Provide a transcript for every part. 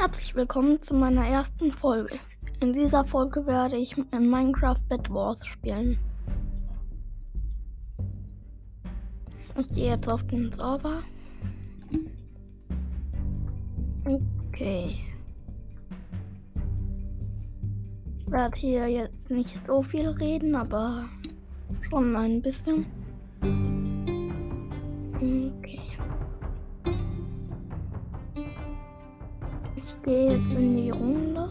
Herzlich willkommen zu meiner ersten Folge. In dieser Folge werde ich in Minecraft Bed Wars spielen. Ich gehe jetzt auf den Server. Okay. Ich werde hier jetzt nicht so viel reden, aber schon ein bisschen. Okay. Gehe jetzt in die Runde.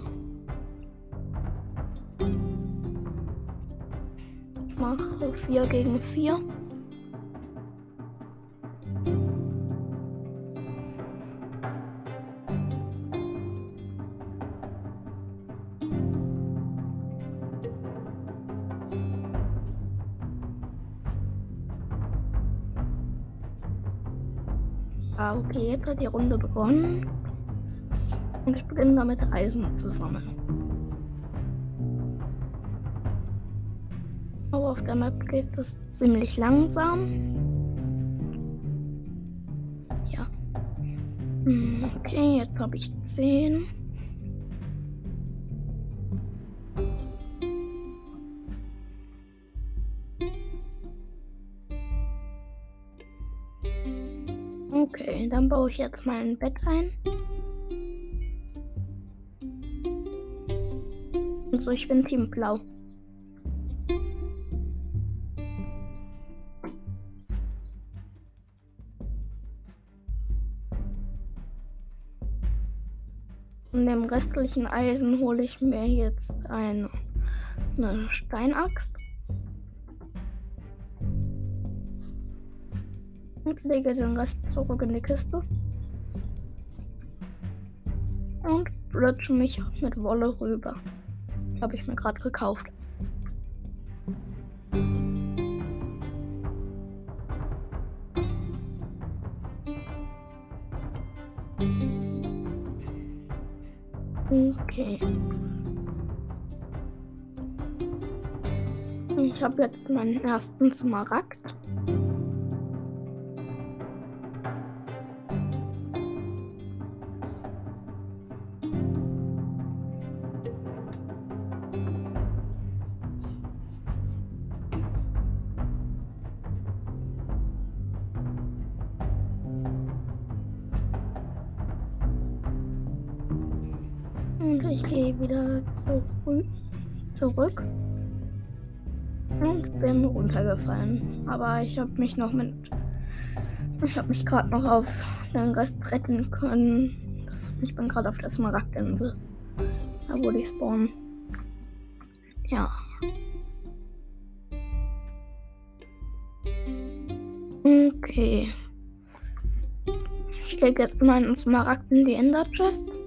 Ich mache 4 gegen 4. Ah, okay, jetzt hat die Runde begonnen. Und ich beginne damit Eisen zu sammeln. Aber auf der Map geht es ziemlich langsam. Ja. Hm, okay, jetzt habe ich 10. Okay, dann baue ich jetzt mein Bett ein. Und so, ich bin Team Blau. Und dem restlichen Eisen hole ich mir jetzt eine, eine Steinaxt. Und lege den Rest zurück in die Kiste. Und rutsche mich mit Wolle rüber. Habe ich mir gerade gekauft. Okay. Ich habe jetzt meinen ersten Smaragd. Ich gehe wieder zurück, zurück und bin runtergefallen. Aber ich habe mich noch mit. Ich habe mich gerade noch auf den Rest retten können. Ich bin gerade auf der Smaragdinsel. Da wo die spawnen. Ja. Okay. Ich lege jetzt meinen Smaragd in die Ender Chest.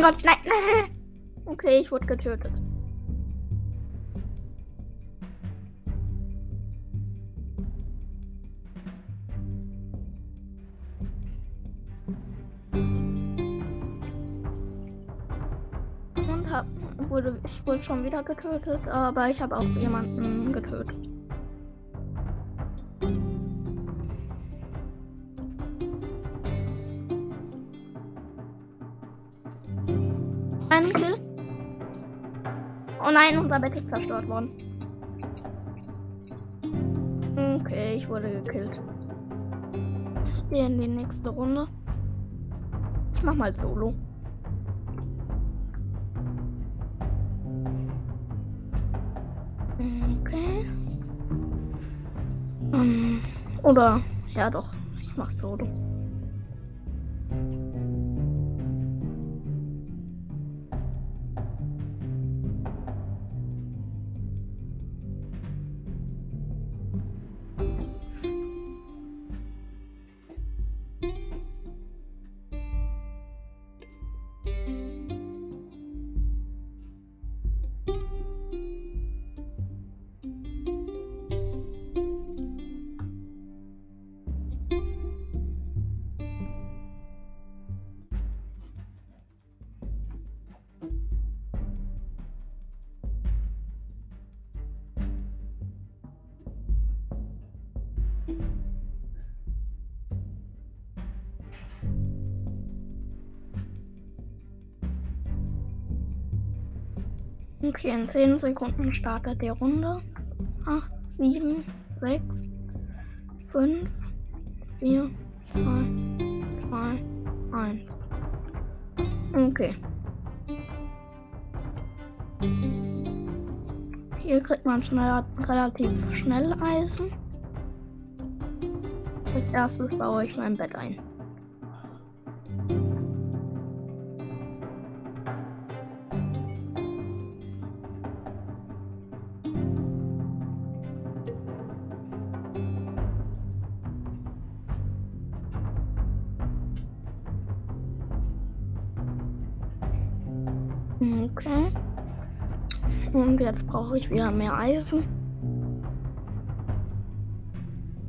Mein Gott, nein. Okay, ich wurde getötet. Und hab, wurde, ich wurde schon wieder getötet, aber ich habe auch jemanden getötet. Nein, unser Bett ist zerstört worden. Okay, ich wurde gekillt. Ich gehe in die nächste Runde. Ich mach mal Solo. Okay. Ähm, oder, ja doch, ich mach Solo. Okay, in 10 Sekunden startet die Runde. 8, 7, 6, 5, 4, 3, 2, 1. Okay. Hier kriegt man schnell, relativ schnell Eisen. Als erstes baue ich mein Bett ein. Brauche ich wieder mehr Eisen.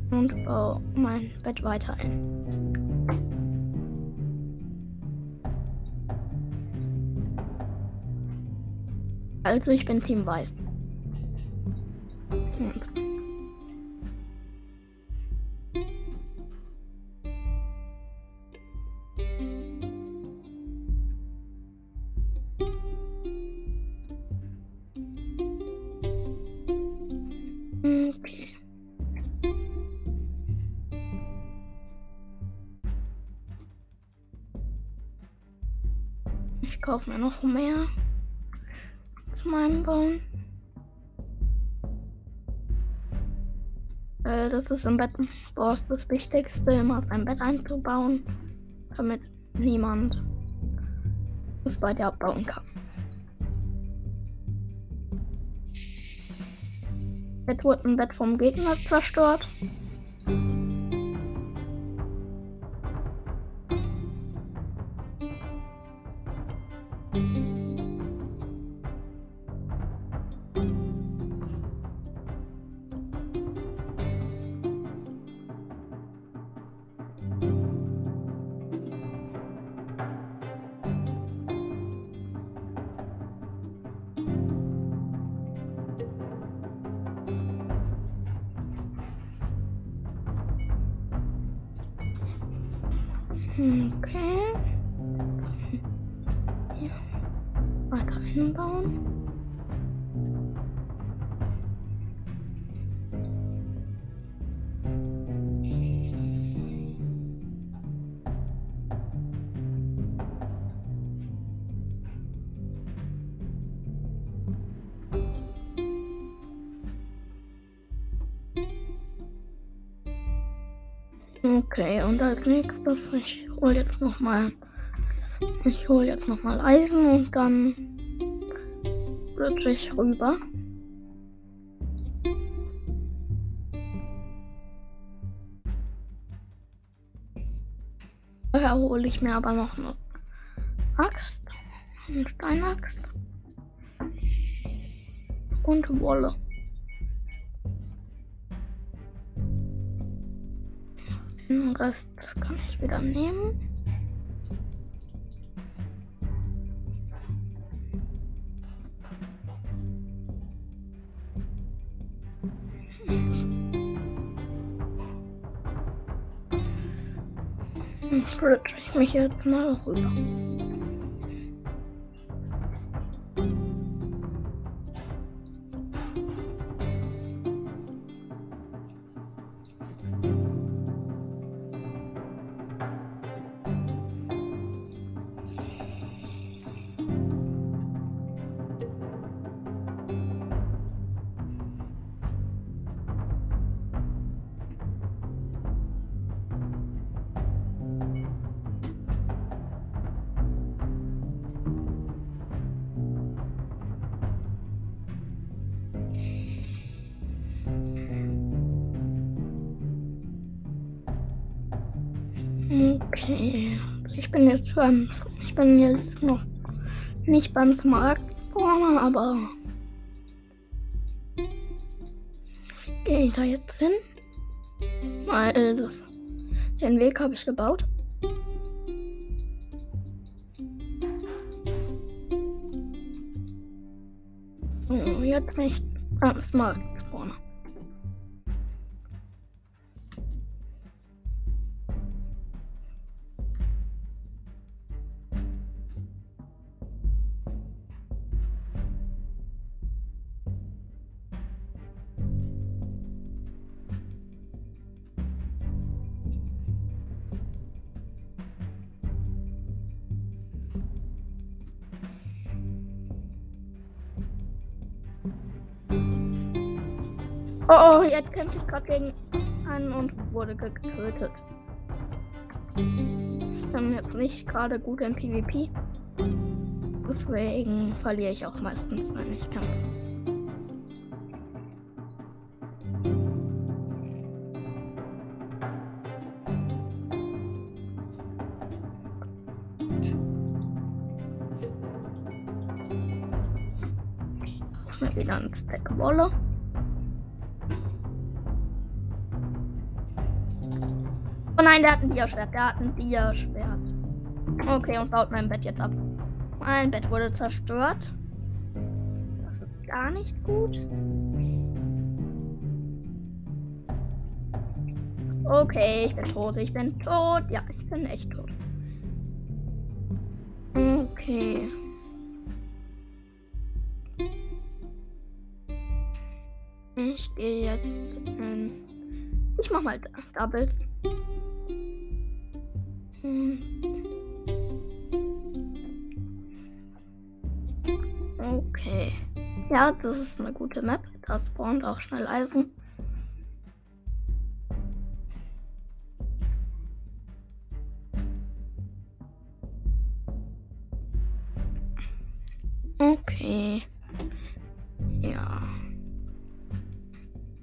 Und baue mein Bett weiter ein. Also ich bin Team Weiß. Und kaufe mir noch mehr zu meinem Bauen. Weil das ist im Bett Boss das Wichtigste, immer sein Bett einzubauen, damit niemand es bei dir abbauen kann. Jetzt wurde ein Bett vom Gegner zerstört. Okay, und als nächstes, ich hole jetzt noch mal, ich hole jetzt noch mal Eisen und dann rutsche ich rüber. Vorher hole ich mir aber noch eine Axt, eine Steinaxt und Wolle. Den Rest kann ich wieder nehmen. Dann stretch ich mich jetzt mal rüber. Ich bin jetzt beim. Ich bin jetzt noch nicht beim Smart Spawner, aber. Gehe ich da jetzt hin? Weil das. Den Weg habe ich gebaut. So, jetzt bin ich beim Smart Oh, oh jetzt kämpfe ich gerade gegen einen und wurde getötet. Ich bin jetzt nicht gerade gut im PvP. Deswegen verliere ich auch meistens, wenn ich kämpfe. Mir wieder ein Stack Wolle. Oh nein, der hat ein Dia-Schwert. Der hat ein Dia-Schwert. Okay, und baut mein Bett jetzt ab. Mein Bett wurde zerstört. Das ist gar nicht gut. Okay, ich bin tot. Ich bin tot. Ja, ich bin echt tot. Okay. Ich gehe jetzt in. Ich mach mal Doubles. Okay. Ja, das ist eine gute Map. Da spawnt auch schnell Eisen. Okay. Ja.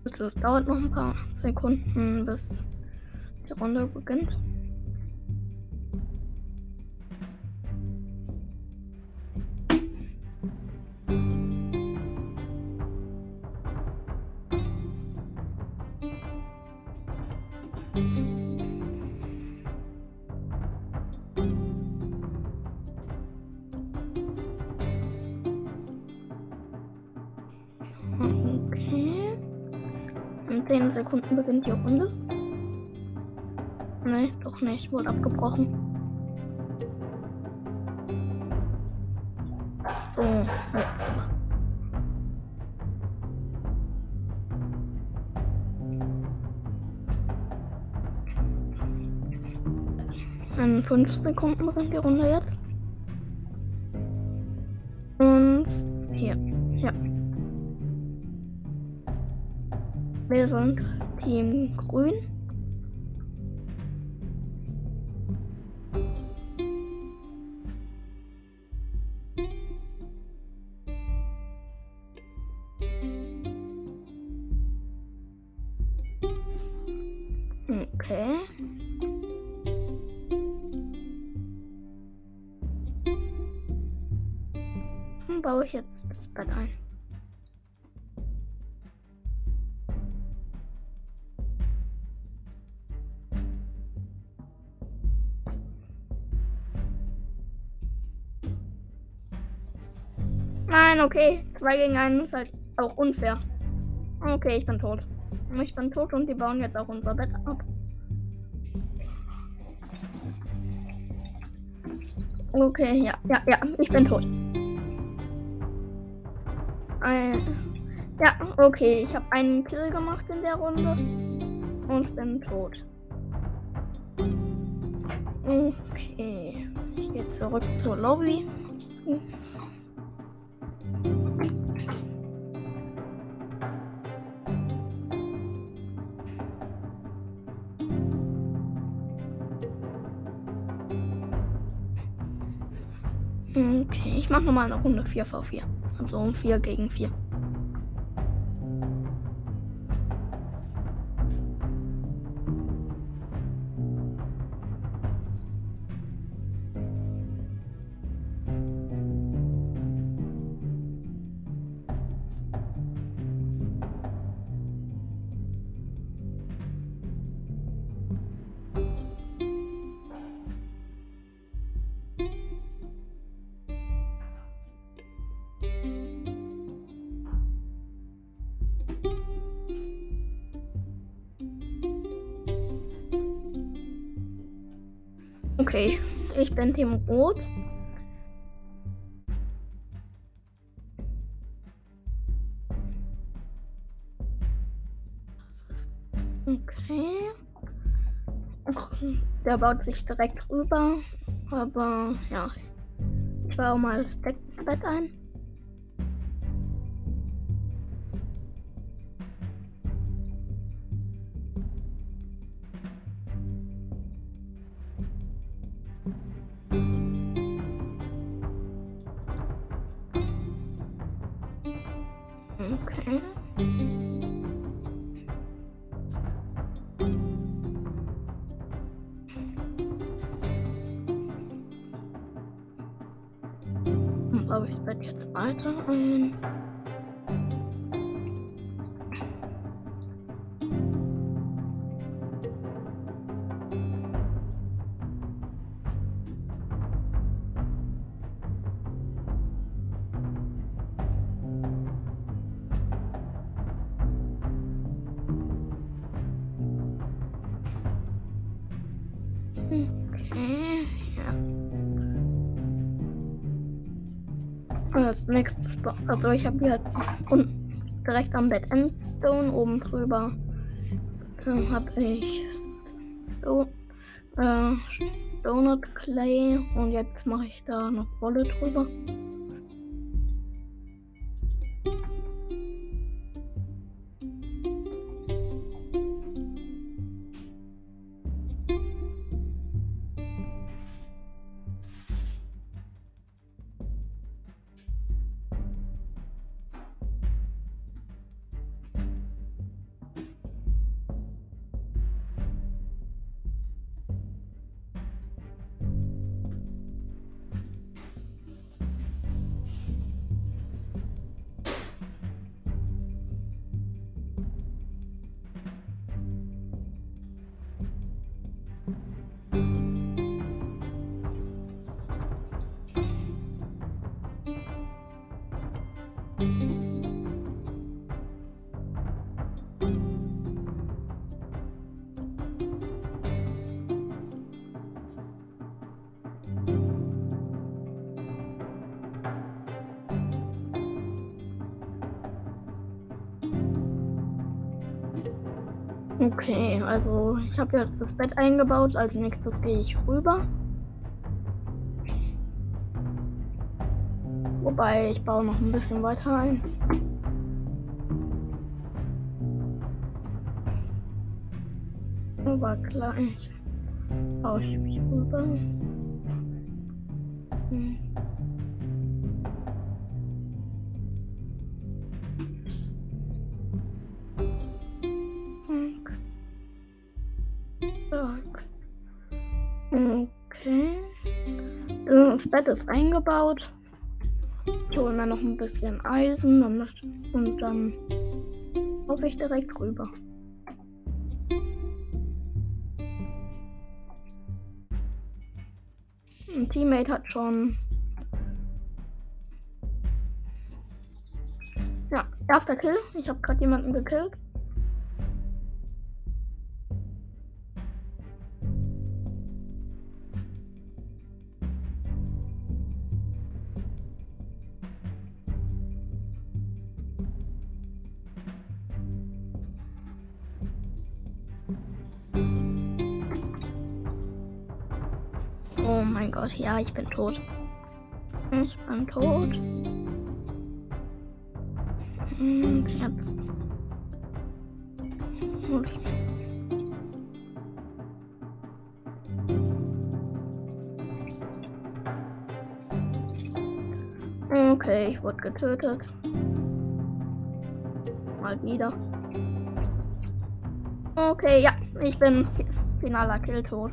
Es dauert noch ein paar Sekunden, bis die Runde beginnt. Okay. In 10 Sekunden beginnt die Runde. Nee, doch nicht. Wurde abgebrochen. So, jetzt aber. In 5 Sekunden beginnt die Runde jetzt. Und hier. Ja. Wir sind Team Grün. Ich jetzt das Bett ein. Nein, okay. Zwei gegen einen ist halt auch unfair. Okay, ich bin tot. Ich bin tot und die bauen jetzt auch unser Bett ab. Okay, ja, ja, ja, ich bin tot. Ein, ja, okay, ich habe einen Kill gemacht in der Runde und bin tot. Okay, ich gehe zurück zur Lobby. Okay, ich mache nochmal eine Runde 4v4. Also 4 gegen 4. Okay, ich, ich bin Team Rot. Okay. Ach, der baut sich direkt rüber. Aber ja. Ich baue mal das Deckbett ein. Bett jetzt weiter ein. Als nächstes, also ich habe jetzt direkt am Bett Endstone oben drüber äh, habe ich Stone, äh, Donut Clay und jetzt mache ich da noch Wolle drüber. Okay, also ich habe jetzt das Bett eingebaut. Als nächstes gehe ich rüber. Wobei ich baue noch ein bisschen weiter ein. Aber gleich baue ich mich rüber. Hm. Bett ist eingebaut. Ich hole mir noch ein bisschen Eisen und dann laufe ich direkt rüber. Ein Teammate hat schon. Ja, erster Kill. Ich habe gerade jemanden gekillt. Ja, ich bin tot. Ich bin tot. Und jetzt. Okay, ich wurde getötet. Mal wieder. Okay, ja, ich bin finaler Kill tot.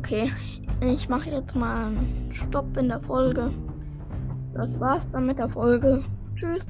Okay, ich mache jetzt mal einen Stopp in der Folge. Das war's dann mit der Folge. Tschüss.